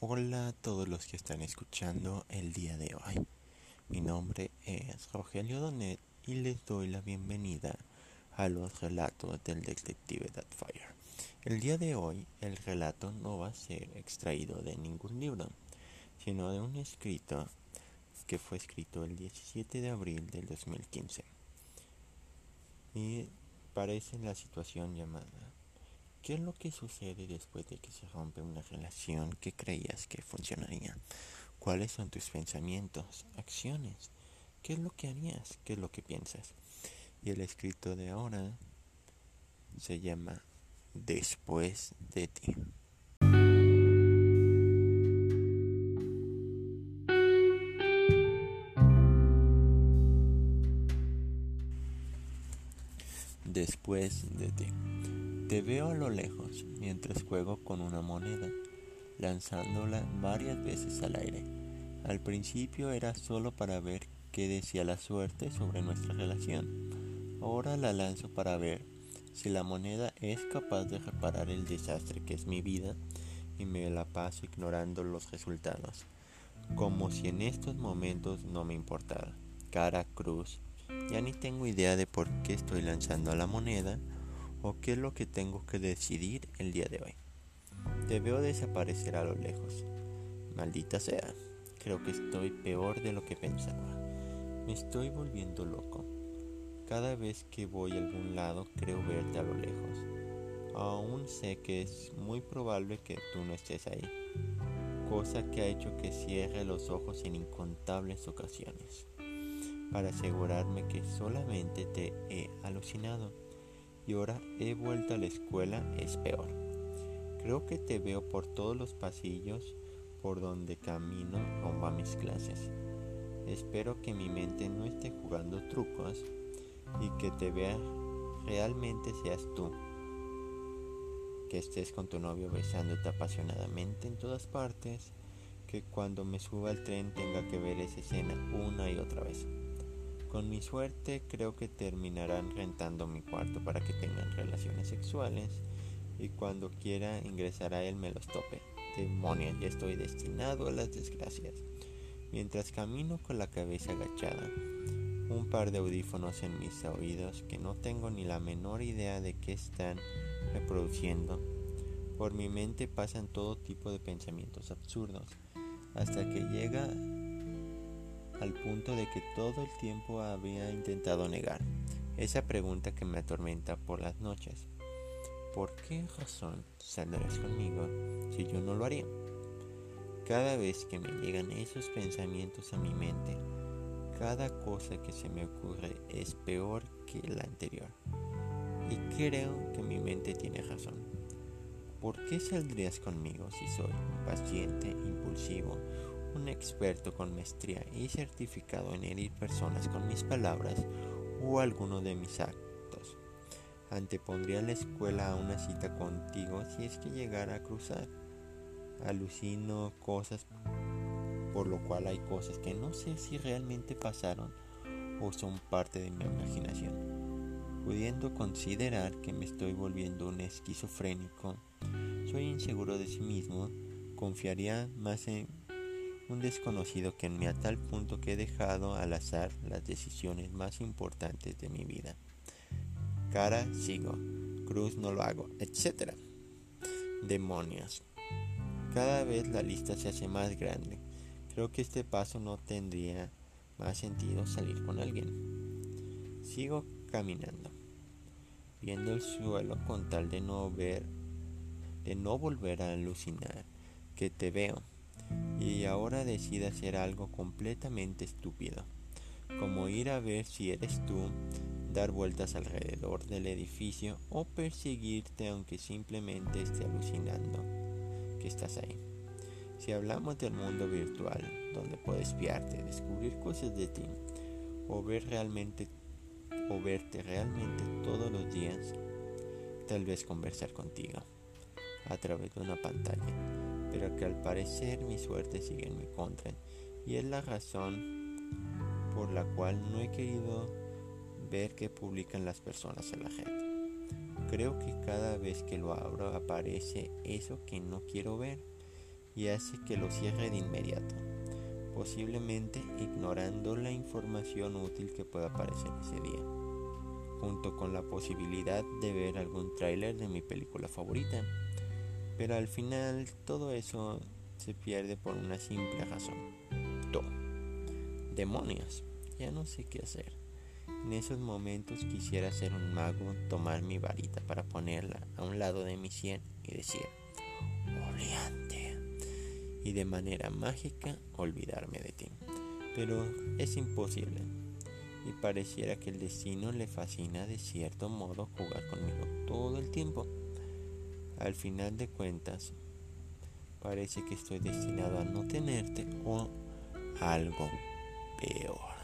Hola a todos los que están escuchando el día de hoy. Mi nombre es Rogelio Donet y les doy la bienvenida a los relatos del detective Fire. El día de hoy el relato no va a ser extraído de ningún libro, sino de un escrito que fue escrito el 17 de abril del 2015. Y parece la situación llamada ¿Qué es lo que sucede después de que se rompe una relación que creías que funcionaría? ¿Cuáles son tus pensamientos, acciones? ¿Qué es lo que harías? ¿Qué es lo que piensas? Y el escrito de ahora se llama Después de ti. Después de ti. Te veo a lo lejos mientras juego con una moneda, lanzándola varias veces al aire. Al principio era solo para ver qué decía la suerte sobre nuestra relación. Ahora la lanzo para ver si la moneda es capaz de reparar el desastre que es mi vida y me la paso ignorando los resultados, como si en estos momentos no me importara. Cara cruz, ya ni tengo idea de por qué estoy lanzando a la moneda o qué es lo que tengo que decidir el día de hoy. Te veo desaparecer a lo lejos. Maldita sea, creo que estoy peor de lo que pensaba. Me estoy volviendo loco. Cada vez que voy a algún lado creo verte a lo lejos. Aún sé que es muy probable que tú no estés ahí, cosa que ha hecho que cierre los ojos en incontables ocasiones, para asegurarme que solamente te he alucinado y ahora he vuelto a la escuela es peor. Creo que te veo por todos los pasillos por donde camino rumbo a mis clases. Espero que mi mente no esté jugando trucos y que te vea realmente seas tú. Que estés con tu novio besándote apasionadamente en todas partes. Que cuando me suba al tren tenga que ver esa escena una y otra vez. Con mi suerte creo que terminarán rentando mi cuarto para que tengan relaciones sexuales y cuando quiera ingresar a él me los tope. Demonios, ya estoy destinado a las desgracias. Mientras camino con la cabeza agachada, un par de audífonos en mis oídos que no tengo ni la menor idea de qué están reproduciendo. Por mi mente pasan todo tipo de pensamientos absurdos, hasta que llega al punto de que todo el tiempo había intentado negar esa pregunta que me atormenta por las noches. ¿Por qué razón saldrás conmigo si yo no lo haría? Cada vez que me llegan esos pensamientos a mi mente, cada cosa que se me ocurre es peor que la anterior. Y creo que mi mente tiene razón. ¿Por qué saldrías conmigo si soy paciente, impulsivo, un experto con maestría y certificado en herir personas con mis palabras o alguno de mis actos. Antepondría la escuela a una cita contigo si es que llegara a cruzar. Alucino cosas por lo cual hay cosas que no sé si realmente pasaron o son parte de mi imaginación. Pudiendo considerar que me estoy volviendo un esquizofrénico, soy inseguro de sí mismo, confiaría más en un desconocido que mí a tal punto que he dejado al azar las decisiones más importantes de mi vida. Cara, sigo. Cruz, no lo hago, etc. Demonios. Cada vez la lista se hace más grande. Creo que este paso no tendría más sentido salir con alguien. Sigo caminando, viendo el suelo con tal de no ver, de no volver a alucinar que te veo y ahora decide hacer algo completamente estúpido, como ir a ver si eres tú, dar vueltas alrededor del edificio o perseguirte aunque simplemente esté alucinando que estás ahí. Si hablamos del mundo virtual, donde puedes espiarte, descubrir cosas de ti o ver realmente o verte realmente todos los días, tal vez conversar contigo a través de una pantalla pero que al parecer mi suerte sigue en mi contra y es la razón por la cual no he querido ver que publican las personas en la red. Creo que cada vez que lo abro aparece eso que no quiero ver y hace que lo cierre de inmediato, posiblemente ignorando la información útil que pueda aparecer ese día, junto con la posibilidad de ver algún tráiler de mi película favorita. Pero al final todo eso se pierde por una simple razón. Todo. Demonios, ya no sé qué hacer. En esos momentos quisiera ser un mago, tomar mi varita para ponerla a un lado de mi sien y decir, oleante, y de manera mágica olvidarme de ti. Pero es imposible, y pareciera que el destino le fascina de cierto modo jugar conmigo todo el tiempo. Al final de cuentas, parece que estoy destinado a no tenerte o algo peor.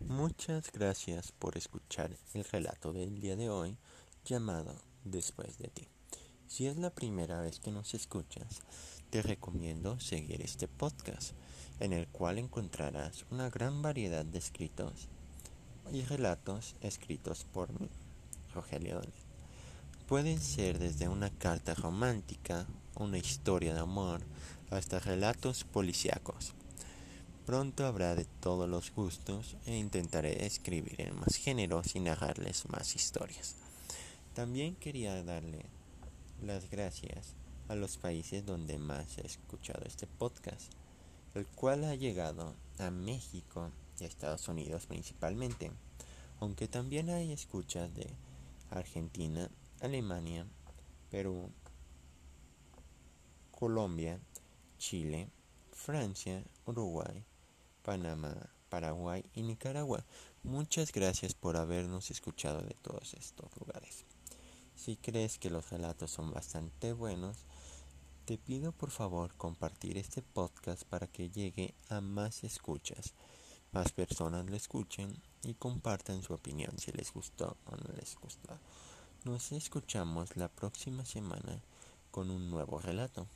Muchas gracias por escuchar el relato del día de hoy llamado Después de ti. Si es la primera vez que nos escuchas, te recomiendo seguir este podcast, en el cual encontrarás una gran variedad de escritos y relatos escritos por mí, Rogelio Pueden ser desde una carta romántica, una historia de amor, hasta relatos policíacos. Pronto habrá de todos los gustos e intentaré escribir en más géneros y narrarles más historias. También quería darle las gracias a los países donde más he escuchado este podcast, el cual ha llegado a México a Estados Unidos principalmente, aunque también hay escuchas de Argentina, Alemania, Perú, Colombia, Chile, Francia, Uruguay, Panamá, Paraguay y Nicaragua. Muchas gracias por habernos escuchado de todos estos lugares. Si crees que los relatos son bastante buenos, te pido por favor compartir este podcast para que llegue a más escuchas, más personas lo escuchen y compartan su opinión si les gustó o no les gustó. Nos escuchamos la próxima semana con un nuevo relato.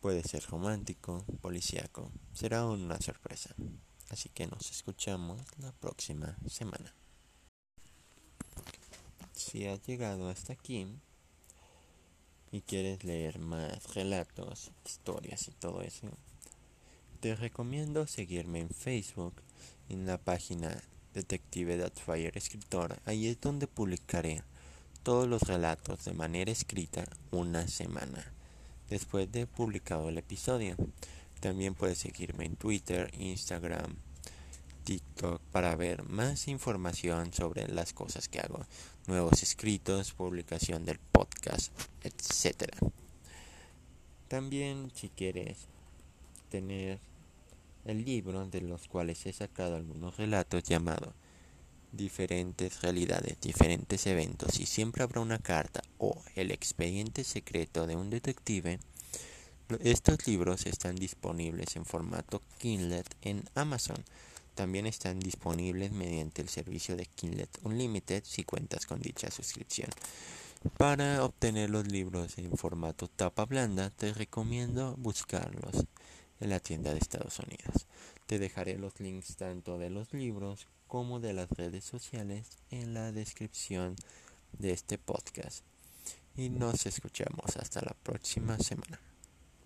Puede ser romántico, policíaco, será una sorpresa. Así que nos escuchamos la próxima semana. Si has llegado hasta aquí y quieres leer más relatos, historias y todo eso, te recomiendo seguirme en Facebook en la página Detective Fire Escritor. Ahí es donde publicaré todos los relatos de manera escrita una semana después de publicado el episodio. También puedes seguirme en Twitter, Instagram, TikTok para ver más información sobre las cosas que hago, nuevos escritos, publicación del podcast, etc. También si quieres tener el libro de los cuales he sacado algunos relatos llamado diferentes realidades, diferentes eventos y siempre habrá una carta o el expediente secreto de un detective, estos libros están disponibles en formato Kindle en Amazon. También están disponibles mediante el servicio de Kindle Unlimited si cuentas con dicha suscripción. Para obtener los libros en formato tapa blanda, te recomiendo buscarlos en la tienda de Estados Unidos. Te dejaré los links tanto de los libros como de las redes sociales en la descripción de este podcast. Y nos escuchamos hasta la próxima semana.